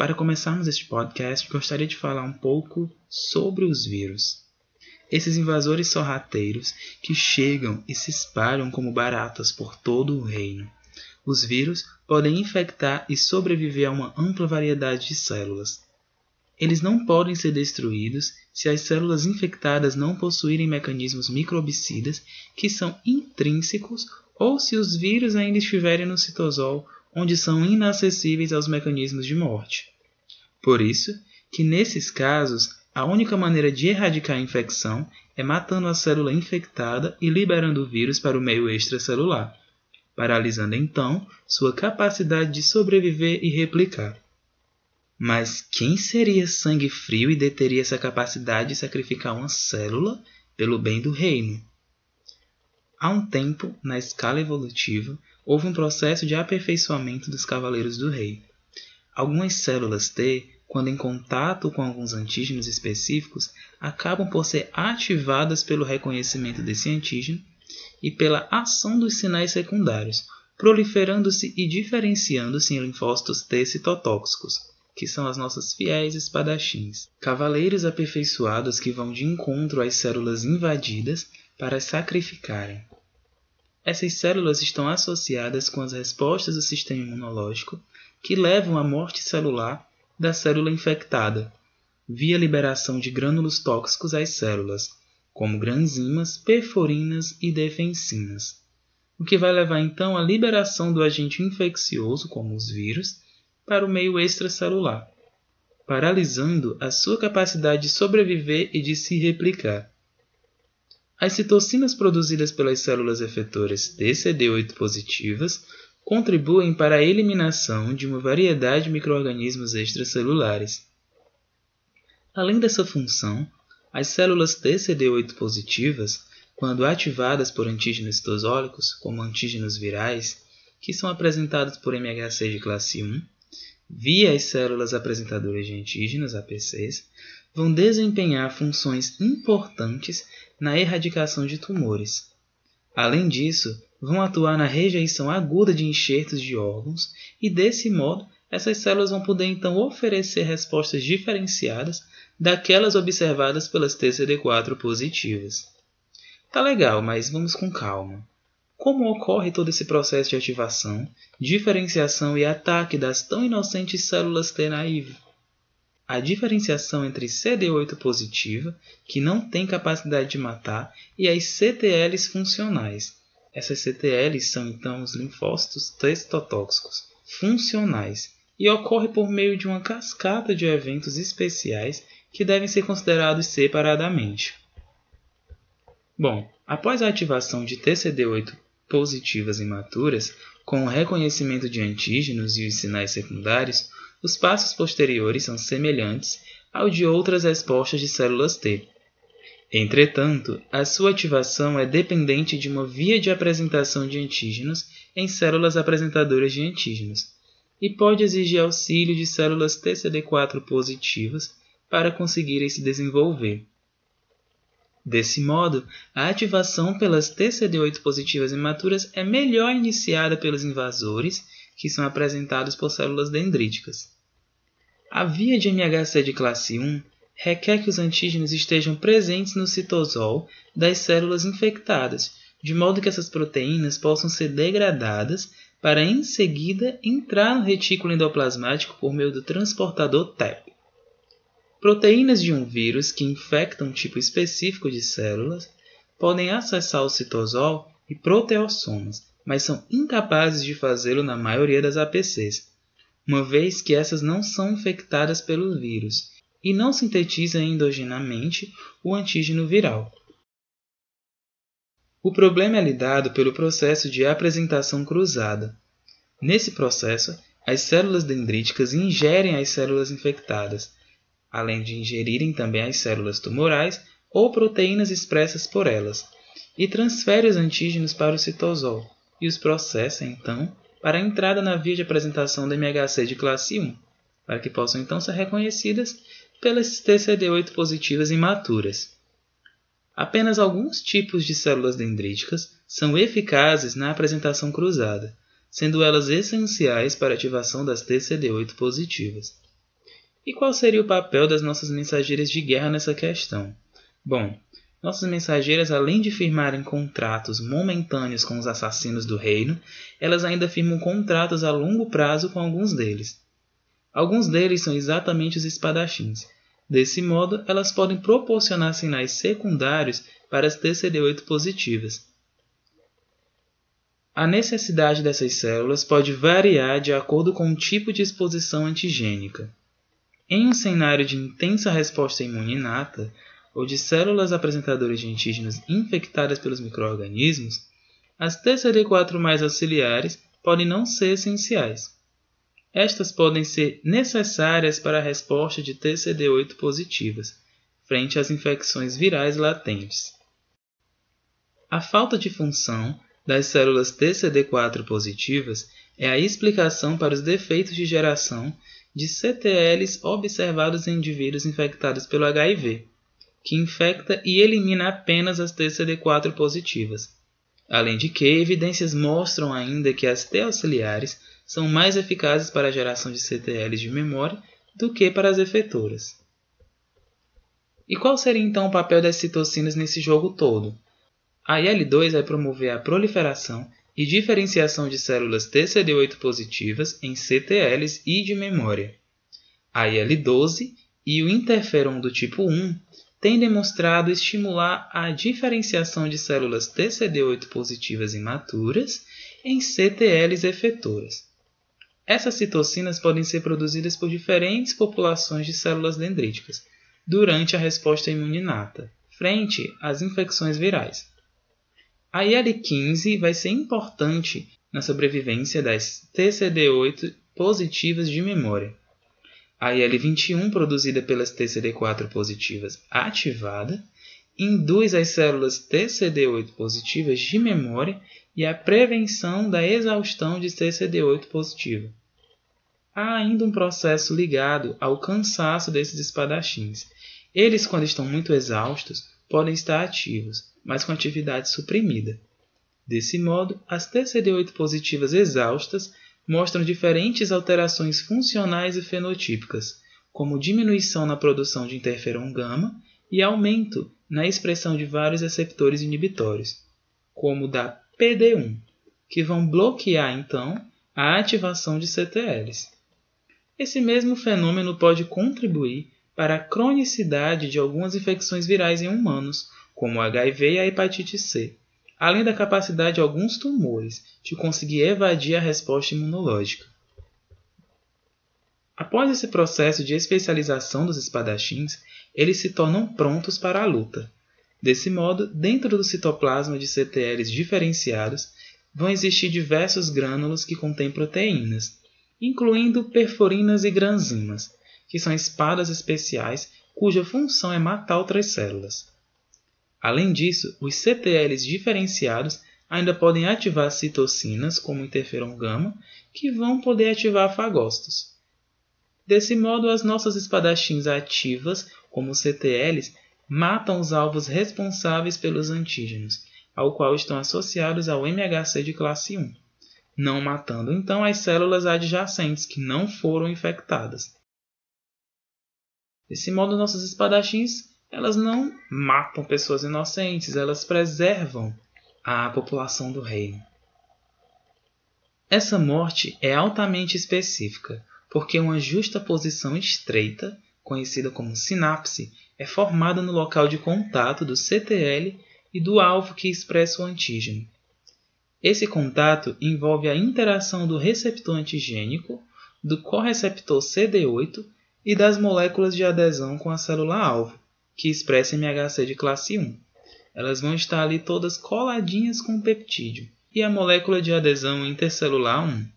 Para começarmos este podcast, gostaria de falar um pouco sobre os vírus. Esses invasores sorrateiros que chegam e se espalham como baratas por todo o reino. Os vírus podem infectar e sobreviver a uma ampla variedade de células. Eles não podem ser destruídos se as células infectadas não possuírem mecanismos microbicidas que são intrínsecos ou se os vírus ainda estiverem no citosol, onde são inacessíveis aos mecanismos de morte. Por isso que nesses casos a única maneira de erradicar a infecção é matando a célula infectada e liberando o vírus para o meio extracelular, paralisando então sua capacidade de sobreviver e replicar. Mas quem seria sangue frio e deteria essa capacidade de sacrificar uma célula pelo bem do reino? Há um tempo, na escala evolutiva, houve um processo de aperfeiçoamento dos cavaleiros do rei. Algumas células T quando em contato com alguns antígenos específicos, acabam por ser ativadas pelo reconhecimento desse antígeno e pela ação dos sinais secundários, proliferando-se e diferenciando-se em linfócitos T citotóxicos, que são as nossas fiéis espadachins, cavaleiros aperfeiçoados que vão de encontro às células invadidas para sacrificarem. Essas células estão associadas com as respostas do sistema imunológico que levam à morte celular da célula infectada, via liberação de grânulos tóxicos às células, como granzimas, perforinas e defensinas, o que vai levar então à liberação do agente infeccioso, como os vírus, para o meio extracelular, paralisando a sua capacidade de sobreviver e de se replicar. As citocinas produzidas pelas células efetoras TCD8 positivas contribuem para a eliminação de uma variedade de microorganismos extracelulares. Além dessa função, as células TCD8 positivas, quando ativadas por antígenos citosólicos, como antígenos virais, que são apresentados por MHC de classe 1, via as células apresentadoras de antígenos, APCs, vão desempenhar funções importantes na erradicação de tumores. Além disso, vão atuar na rejeição aguda de enxertos de órgãos e, desse modo, essas células vão poder então oferecer respostas diferenciadas daquelas observadas pelas TCD4 positivas. Tá legal, mas vamos com calma. Como ocorre todo esse processo de ativação, diferenciação e ataque das tão inocentes células T naive? A diferenciação entre CD8 positiva, que não tem capacidade de matar, e as CTLs funcionais, essas CTLs são então os linfócitos testotóxicos funcionais e ocorre por meio de uma cascata de eventos especiais que devem ser considerados separadamente. Bom, após a ativação de TCD8 positivas imaturas, com o reconhecimento de antígenos e os sinais secundários, os passos posteriores são semelhantes ao de outras respostas de células T, Entretanto, a sua ativação é dependente de uma via de apresentação de antígenos em células apresentadoras de antígenos e pode exigir auxílio de células TCD4 positivas para conseguirem se desenvolver. Desse modo, a ativação pelas TCD8 positivas imaturas é melhor iniciada pelos invasores, que são apresentados por células dendríticas. A via de MHC de classe 1 requer que os antígenos estejam presentes no citosol das células infectadas, de modo que essas proteínas possam ser degradadas para em seguida entrar no retículo endoplasmático por meio do transportador TEP. Proteínas de um vírus que infectam um tipo específico de células podem acessar o citosol e proteossomas, mas são incapazes de fazê-lo na maioria das APCs, uma vez que essas não são infectadas pelo vírus e não sintetiza endogenamente o antígeno viral. O problema é lidado pelo processo de apresentação cruzada. Nesse processo, as células dendríticas ingerem as células infectadas, além de ingerirem também as células tumorais ou proteínas expressas por elas, e transfere os antígenos para o citosol e os processa, então, para a entrada na via de apresentação da MHC de classe 1, para que possam então ser reconhecidas pelas TCD8 positivas imaturas. Apenas alguns tipos de células dendríticas são eficazes na apresentação cruzada, sendo elas essenciais para a ativação das TCD8 positivas. E qual seria o papel das nossas mensageiras de guerra nessa questão? Bom, nossas mensageiras, além de firmarem contratos momentâneos com os assassinos do reino, elas ainda firmam contratos a longo prazo com alguns deles. Alguns deles são exatamente os espadachins. Desse modo, elas podem proporcionar sinais secundários para as TCD8 positivas. A necessidade dessas células pode variar de acordo com o tipo de exposição antigênica. Em um cenário de intensa resposta imune inata, ou de células apresentadoras de antígenos infectadas pelos microorganismos, as TCD4 mais auxiliares podem não ser essenciais. Estas podem ser necessárias para a resposta de TCD8 positivas, frente às infecções virais latentes. A falta de função das células TCD4 positivas é a explicação para os defeitos de geração de CTLs observados em indivíduos infectados pelo HIV, que infecta e elimina apenas as TCD4 positivas. Além de que, evidências mostram ainda que as T auxiliares são mais eficazes para a geração de CTLs de memória do que para as efetoras. E qual seria então o papel das citocinas nesse jogo todo? A IL-2 vai promover a proliferação e diferenciação de células TCD8 positivas em CTLs e de memória. A IL-12 e o interferon do tipo 1 têm demonstrado estimular a diferenciação de células TCD8 positivas imaturas em CTLs efetoras. Essas citocinas podem ser produzidas por diferentes populações de células dendríticas durante a resposta imuninata, frente às infecções virais. A IL-15 vai ser importante na sobrevivência das TCD8 positivas de memória. A IL-21, produzida pelas TCD4 positivas ativada, induz as células TCD8 positivas de memória e a prevenção da exaustão de TCD8 positiva. Há ainda um processo ligado ao cansaço desses espadachins. Eles, quando estão muito exaustos, podem estar ativos, mas com atividade suprimida. Desse modo, as TCD8 positivas exaustas mostram diferentes alterações funcionais e fenotípicas, como diminuição na produção de interferon gama e aumento na expressão de vários receptores inibitórios, como o da PD1, que vão bloquear então a ativação de CTLs. Esse mesmo fenômeno pode contribuir para a cronicidade de algumas infecções virais em humanos, como HIV e a hepatite C, além da capacidade de alguns tumores de conseguir evadir a resposta imunológica. Após esse processo de especialização dos espadachins, eles se tornam prontos para a luta. Desse modo, dentro do citoplasma de CTLs diferenciados, vão existir diversos grânulos que contêm proteínas, incluindo perforinas e granzimas, que são espadas especiais cuja função é matar outras células. Além disso, os CTLs diferenciados ainda podem ativar citocinas, como interferon gama, que vão poder ativar fagócitos. Desse modo, as nossas espadachins ativas, como CTLs, matam os alvos responsáveis pelos antígenos, ao qual estão associados ao MHC de classe 1, não matando então as células adjacentes que não foram infectadas. Desse modo, nossos espadachins elas não matam pessoas inocentes, elas preservam a população do reino. Essa morte é altamente específica, porque uma justa posição estreita, conhecida como sinapse, é formada no local de contato do CTL e do alvo que expressa o antígeno. Esse contato envolve a interação do receptor antigênico, do correceptor CD8 e das moléculas de adesão com a célula-alvo, que expressa MHC de classe 1. Elas vão estar ali todas coladinhas com o peptídeo e a molécula de adesão intercelular 1.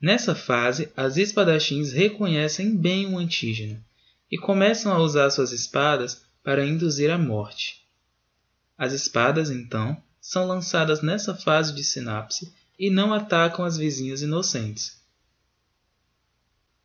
Nessa fase, as espadachins reconhecem bem o antígeno e começam a usar suas espadas para induzir a morte. As espadas, então, são lançadas nessa fase de sinapse e não atacam as vizinhas inocentes.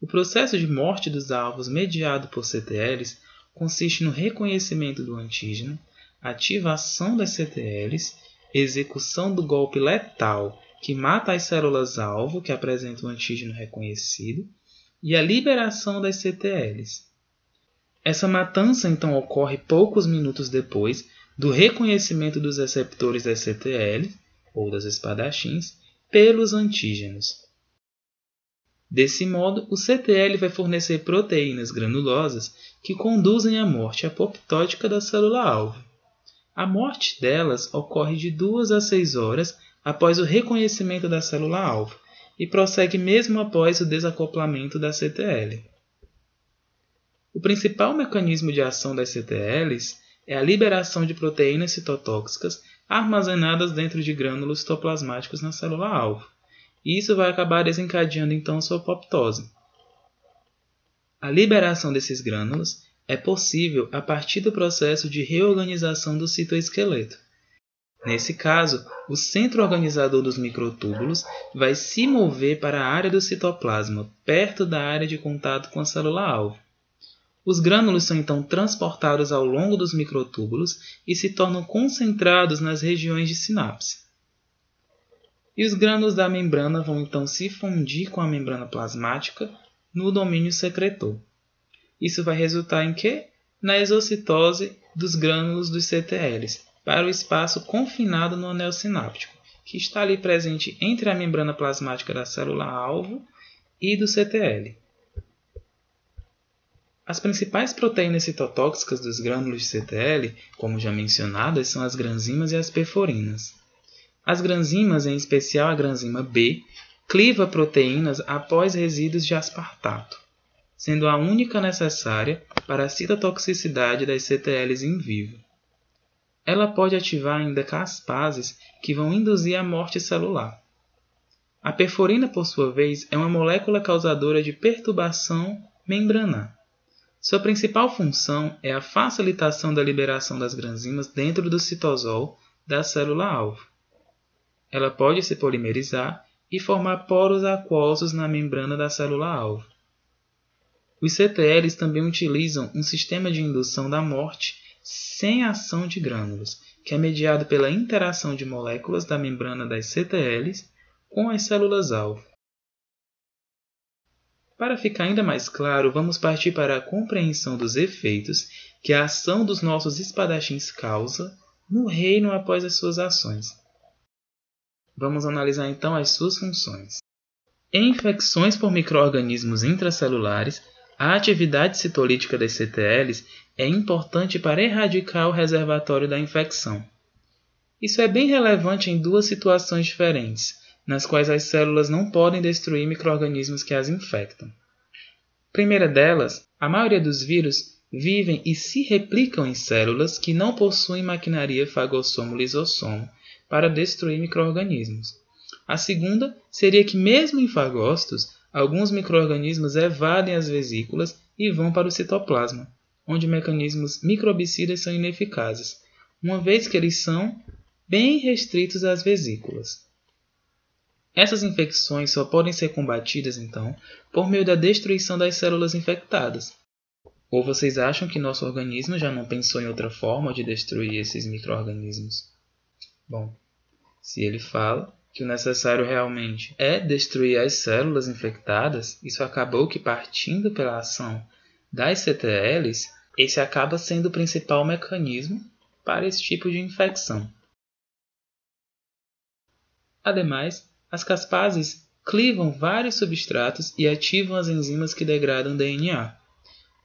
O processo de morte dos alvos mediado por CTLs consiste no reconhecimento do antígeno, ativação das CTLs, execução do golpe letal que mata as células-alvo que apresentam o antígeno reconhecido, e a liberação das CTLs. Essa matança então ocorre poucos minutos depois do reconhecimento dos receptores das CTL, ou das espadachins, pelos antígenos. Desse modo, o CTL vai fornecer proteínas granulosas que conduzem à morte apoptótica da célula-alvo. A morte delas ocorre de 2 a 6 horas após o reconhecimento da célula-alvo e prossegue mesmo após o desacoplamento da CTL. O principal mecanismo de ação das CTLs é a liberação de proteínas citotóxicas armazenadas dentro de grânulos citoplasmáticos na célula-alvo, e isso vai acabar desencadeando então sua apoptose. A liberação desses grânulos é possível a partir do processo de reorganização do citoesqueleto. Nesse caso, o centro organizador dos microtúbulos vai se mover para a área do citoplasma, perto da área de contato com a célula-alvo. Os grânulos são então transportados ao longo dos microtúbulos e se tornam concentrados nas regiões de sinapse. E os grânulos da membrana vão então se fundir com a membrana plasmática no domínio secretor. Isso vai resultar em quê? Na exocitose dos grânulos dos CTLs para o espaço confinado no anel sináptico, que está ali presente entre a membrana plasmática da célula-alvo e do CTL. As principais proteínas citotóxicas dos grânulos de CTL, como já mencionadas, são as granzimas e as perforinas. As granzimas, em especial a granzima B, cliva proteínas após resíduos de aspartato sendo a única necessária para a citotoxicidade das CTLs in vivo. Ela pode ativar ainda caspases que vão induzir a morte celular. A perforina, por sua vez, é uma molécula causadora de perturbação membranar. Sua principal função é a facilitação da liberação das granzimas dentro do citosol da célula-alvo. Ela pode se polimerizar e formar poros aquosos na membrana da célula-alvo. Os CTLs também utilizam um sistema de indução da morte sem ação de grânulos, que é mediado pela interação de moléculas da membrana das CTLs com as células-alvo. Para ficar ainda mais claro, vamos partir para a compreensão dos efeitos que a ação dos nossos espadachins causa no reino após as suas ações. Vamos analisar então as suas funções. Em infecções por microorganismos intracelulares, a atividade citolítica das CTLs é importante para erradicar o reservatório da infecção. Isso é bem relevante em duas situações diferentes, nas quais as células não podem destruir microorganismos que as infectam. Primeira delas, a maioria dos vírus vivem e se replicam em células que não possuem maquinaria fagossomo-lisossomo para destruir microorganismos. A segunda seria que, mesmo em fagócitos, alguns microorganismos evadem as vesículas e vão para o citoplasma, onde mecanismos microbicidas são ineficazes, uma vez que eles são bem restritos às vesículas. Essas infecções só podem ser combatidas, então, por meio da destruição das células infectadas. Ou vocês acham que nosso organismo já não pensou em outra forma de destruir esses microorganismos? Bom, se ele fala, que o necessário realmente é destruir as células infectadas, isso acabou que partindo pela ação das CTLs, esse acaba sendo o principal mecanismo para esse tipo de infecção. Ademais, as caspases clivam vários substratos e ativam as enzimas que degradam DNA,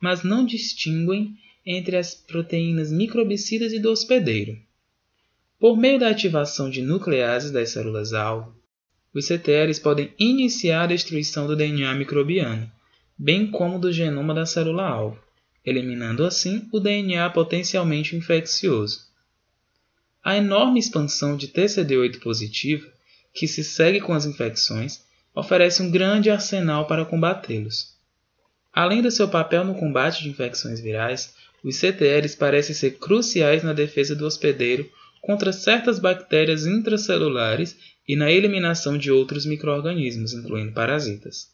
mas não distinguem entre as proteínas microbicidas e do hospedeiro. Por meio da ativação de nucleases das células-alvo, os CTLs podem iniciar a destruição do DNA microbiano, bem como do genoma da célula-alvo, eliminando assim o DNA potencialmente infeccioso. A enorme expansão de TCD8 positiva, que se segue com as infecções, oferece um grande arsenal para combatê-los. Além do seu papel no combate de infecções virais, os CTLs parecem ser cruciais na defesa do hospedeiro contra certas bactérias intracelulares e na eliminação de outros microorganismos, incluindo parasitas.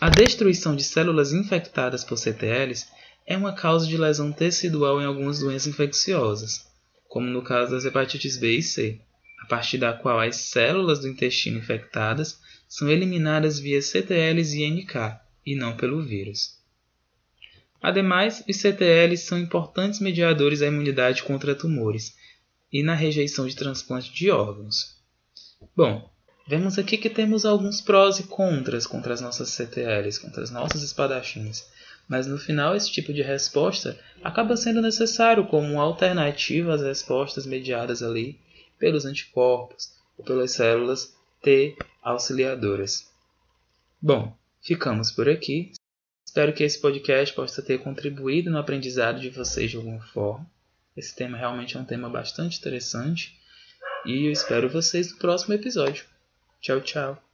A destruição de células infectadas por CTLs é uma causa de lesão tecidual em algumas doenças infecciosas, como no caso das hepatites B e C, a partir da qual as células do intestino infectadas são eliminadas via CTLs e NK, e não pelo vírus. Ademais, os CTLs são importantes mediadores da imunidade contra tumores e na rejeição de transplante de órgãos. Bom, vemos aqui que temos alguns prós e contras contra as nossas CTLs, contra as nossas espadachins, mas no final esse tipo de resposta acaba sendo necessário como uma alternativa às respostas mediadas ali pelos anticorpos ou pelas células T auxiliadoras. Bom, ficamos por aqui. Espero que esse podcast possa ter contribuído no aprendizado de vocês de alguma forma. Esse tema realmente é um tema bastante interessante e eu espero vocês no próximo episódio. Tchau, tchau.